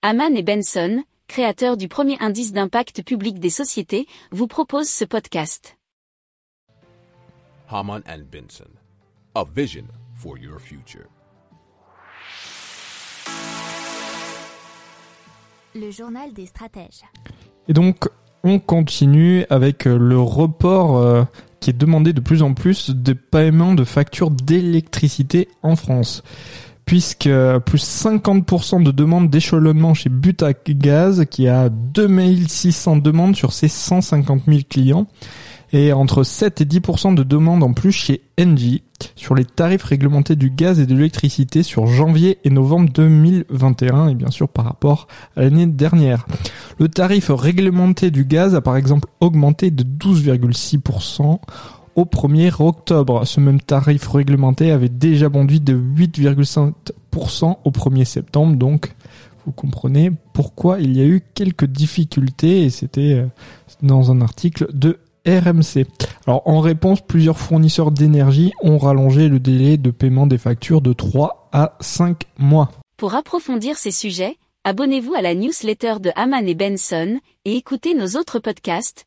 Haman et Benson, créateurs du premier indice d'impact public des sociétés, vous proposent ce podcast. Haman and Benson, a vision for your future. Le journal des stratèges. Et donc, on continue avec euh, le report euh, qui est demandé de plus en plus de paiement de factures d'électricité en France. Puisque plus 50% de demandes d'échelonnement chez Butac Gaz, qui a 2600 demandes sur ses 150 000 clients, et entre 7 et 10% de demandes en plus chez Engie sur les tarifs réglementés du gaz et de l'électricité sur janvier et novembre 2021 et bien sûr par rapport à l'année dernière. Le tarif réglementé du gaz a par exemple augmenté de 12,6% au 1er octobre. Ce même tarif réglementé avait déjà bondi de 8,5% au 1er septembre donc vous comprenez pourquoi il y a eu quelques difficultés et c'était euh, dans un article de RMC. Alors en réponse, plusieurs fournisseurs d'énergie ont rallongé le délai de paiement des factures de 3 à 5 mois. Pour approfondir ces sujets, abonnez-vous à la newsletter de Haman et Benson et écoutez nos autres podcasts